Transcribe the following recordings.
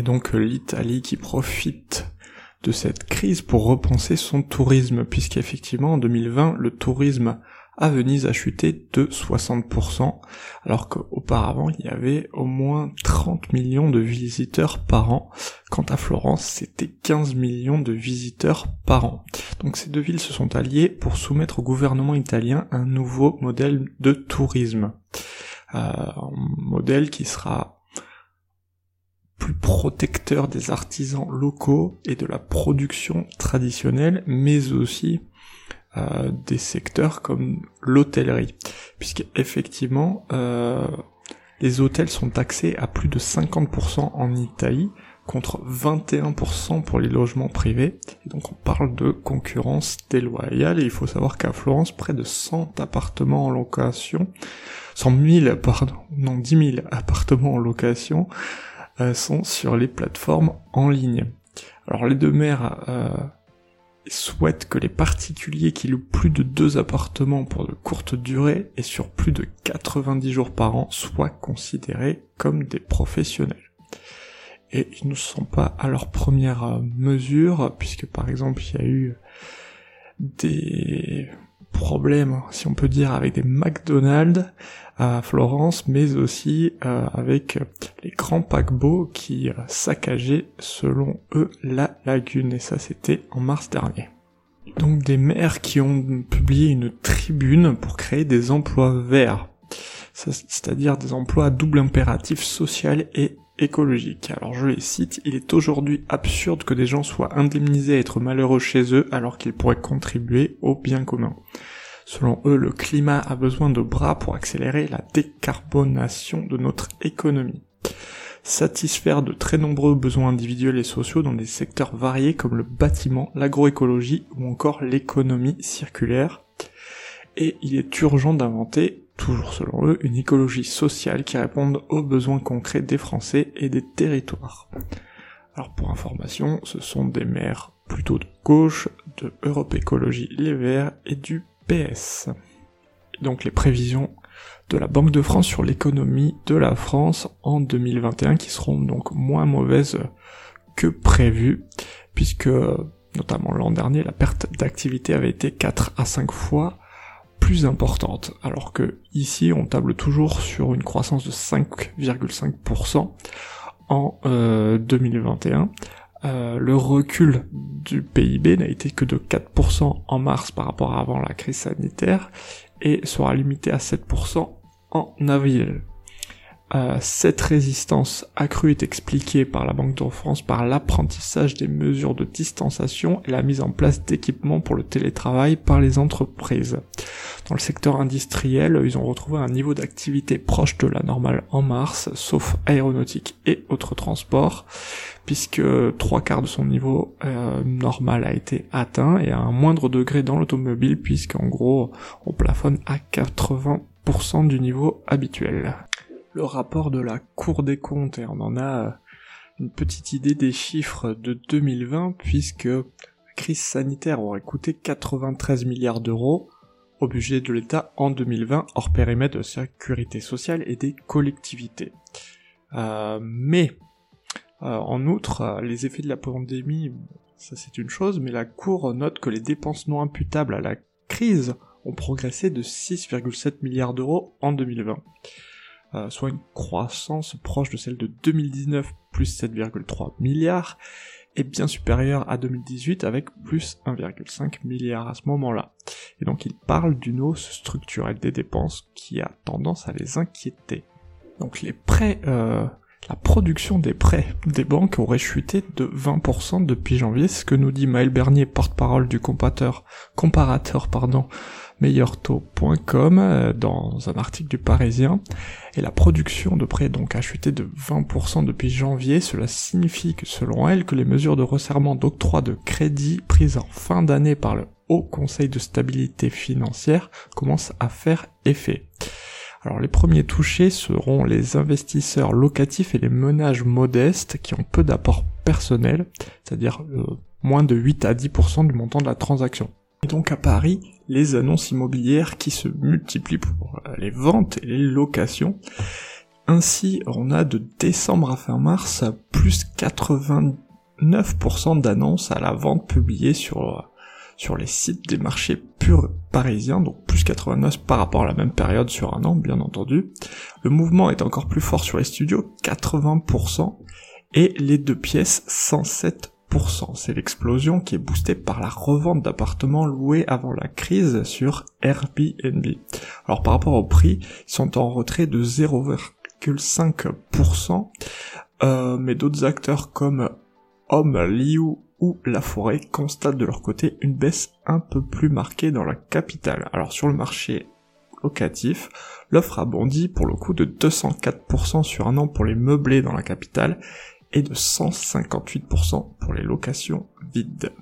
Et donc l'Italie qui profite de cette crise pour repenser son tourisme, puisqu'effectivement en 2020 le tourisme à Venise a chuté de 60%, alors qu'auparavant il y avait au moins 30 millions de visiteurs par an. Quant à Florence, c'était 15 millions de visiteurs par an. Donc ces deux villes se sont alliées pour soumettre au gouvernement italien un nouveau modèle de tourisme. Euh, un modèle qui sera plus protecteur des artisans locaux et de la production traditionnelle, mais aussi euh, des secteurs comme l'hôtellerie, puisque effectivement euh, les hôtels sont taxés à plus de 50% en Italie contre 21% pour les logements privés. Donc on parle de concurrence déloyale et il faut savoir qu'à Florence, près de 100 appartements en location, 100 000, pardon, non 10 000 appartements en location sont sur les plateformes en ligne. Alors les deux maires euh, souhaite que les particuliers qui louent plus de deux appartements pour de courtes durées et sur plus de 90 jours par an soient considérés comme des professionnels. Et ils ne sont pas à leur première euh, mesure, puisque par exemple il y a eu des problèmes, si on peut dire, avec des McDonald's à Florence, mais aussi euh, avec les grands paquebots qui euh, saccageaient, selon eux, la lagune. Et ça, c'était en mars dernier. Donc des maires qui ont publié une tribune pour créer des emplois verts, c'est-à-dire des emplois à double impératif social et écologique. Alors je les cite, il est aujourd'hui absurde que des gens soient indemnisés à être malheureux chez eux alors qu'ils pourraient contribuer au bien commun. Selon eux, le climat a besoin de bras pour accélérer la décarbonation de notre économie. Satisfaire de très nombreux besoins individuels et sociaux dans des secteurs variés comme le bâtiment, l'agroécologie ou encore l'économie circulaire. Et il est urgent d'inventer, toujours selon eux, une écologie sociale qui réponde aux besoins concrets des Français et des territoires. Alors pour information, ce sont des maires plutôt de gauche, de Europe Écologie Les Verts et du PS. Donc les prévisions de la Banque de France sur l'économie de la France en 2021 qui seront donc moins mauvaises que prévu puisque notamment l'an dernier la perte d'activité avait été 4 à 5 fois plus importante alors que ici on table toujours sur une croissance de 5,5% en 2021 euh, le recul du PIB n'a été que de 4% en mars par rapport à avant la crise sanitaire et sera limité à 7% en avril. Euh, cette résistance accrue est expliquée par la Banque de France par l'apprentissage des mesures de distanciation et la mise en place d'équipements pour le télétravail par les entreprises. Dans le secteur industriel, ils ont retrouvé un niveau d'activité proche de la normale en mars, sauf aéronautique et autres transports, puisque trois quarts de son niveau euh, normal a été atteint et à un moindre degré dans l'automobile, puisqu'en gros on plafonne à 80% du niveau habituel le rapport de la Cour des comptes et on en a euh, une petite idée des chiffres de 2020 puisque la crise sanitaire aurait coûté 93 milliards d'euros au budget de l'État en 2020 hors périmètre de sécurité sociale et des collectivités. Euh, mais euh, en outre, les effets de la pandémie, ça c'est une chose, mais la Cour note que les dépenses non imputables à la crise ont progressé de 6,7 milliards d'euros en 2020. Euh, soit une croissance proche de celle de 2019 plus 7,3 milliards, et bien supérieure à 2018 avec plus 1,5 milliard à ce moment-là. Et donc il parle d'une hausse structurelle des dépenses qui a tendance à les inquiéter. Donc les prêts, euh, la production des prêts des banques aurait chuté de 20% depuis janvier, ce que nous dit Maël Bernier, porte-parole du comparateur, comparateur pardon, meilleurtaux.com euh, dans un article du Parisien. Et la production de prêts donc a chuté de 20% depuis janvier. Cela signifie que selon elle que les mesures de resserrement d'octroi de crédit prises en fin d'année par le Haut Conseil de stabilité financière commencent à faire effet. Alors les premiers touchés seront les investisseurs locatifs et les ménages modestes qui ont peu d'apport personnel, c'est-à-dire euh, moins de 8 à 10% du montant de la transaction. Et donc à Paris, les annonces immobilières qui se multiplient pour euh, les ventes et les locations. Ainsi, on a de décembre à fin mars plus 89% d'annonces à la vente publiées sur euh, sur les sites des marchés purs parisiens, plus 89 par rapport à la même période sur un an, bien entendu. Le mouvement est encore plus fort sur les studios, 80%, et les deux pièces, 107%. C'est l'explosion qui est boostée par la revente d'appartements loués avant la crise sur Airbnb. Alors par rapport au prix, ils sont en retrait de 0,5%, euh, mais d'autres acteurs comme Home, Liu ou La Forêt constatent de leur côté une baisse un peu plus marquée dans la capitale. Alors sur le marché locatif, l'offre a bondi pour le coup de 204% sur un an pour les meublés dans la capitale et de 158% pour les locations vides.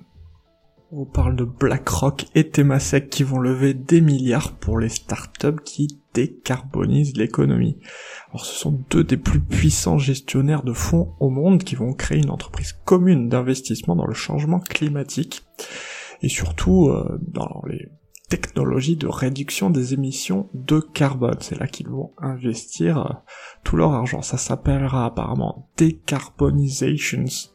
On parle de BlackRock et Temasek qui vont lever des milliards pour les startups qui décarbonisent l'économie. Alors ce sont deux des plus puissants gestionnaires de fonds au monde qui vont créer une entreprise commune d'investissement dans le changement climatique et surtout euh, dans les technologies de réduction des émissions de carbone. C'est là qu'ils vont investir euh, tout leur argent. Ça s'appellera apparemment Decarbonizations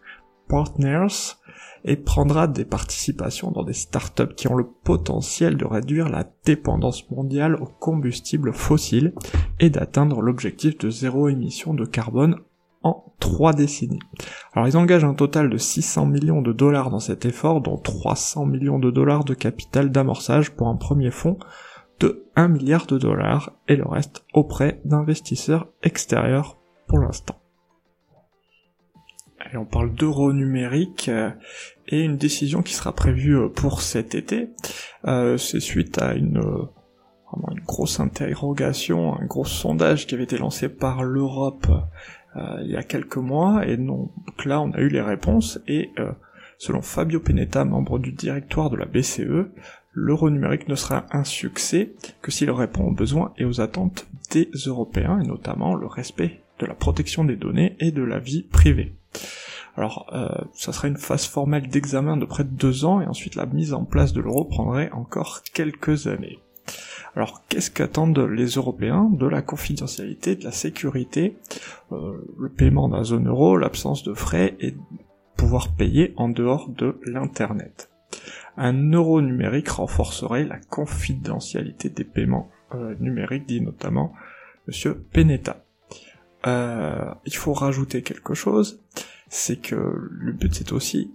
Partners et prendra des participations dans des startups qui ont le potentiel de réduire la dépendance mondiale aux combustibles fossiles et d'atteindre l'objectif de zéro émission de carbone en trois décennies. Alors ils engagent un total de 600 millions de dollars dans cet effort, dont 300 millions de dollars de capital d'amorçage pour un premier fonds de 1 milliard de dollars et le reste auprès d'investisseurs extérieurs pour l'instant. Et on parle d'euro numérique euh, et une décision qui sera prévue euh, pour cet été. Euh, c'est suite à une grosse interrogation, un gros sondage qui avait été lancé par l'Europe il y a quelques mois, et donc là on a eu les réponses, et selon Fabio Penetta, membre du directoire de la BCE, l'euro numérique ne sera un succès que s'il répond aux besoins et aux attentes des Européens, et notamment le respect de la protection des données et de la vie privée. Alors, euh, ça serait une phase formelle d'examen de près de deux ans, et ensuite la mise en place de l'euro prendrait encore quelques années. Alors, qu'est-ce qu'attendent les Européens de la confidentialité, de la sécurité, euh, le paiement d'un zone euro, l'absence de frais et pouvoir payer en dehors de l'Internet? Un euro numérique renforcerait la confidentialité des paiements euh, numériques, dit notamment Monsieur Penetta. Il faut rajouter quelque chose, c'est que le but c'est aussi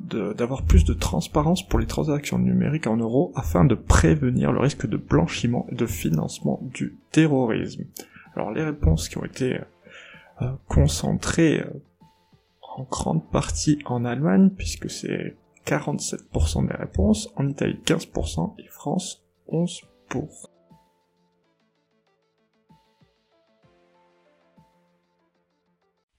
d'avoir plus de transparence pour les transactions numériques en euros afin de prévenir le risque de blanchiment et de financement du terrorisme. Alors les réponses qui ont été euh, concentrées euh, en grande partie en Allemagne, puisque c'est 47% des réponses, en Italie 15% et France 11%.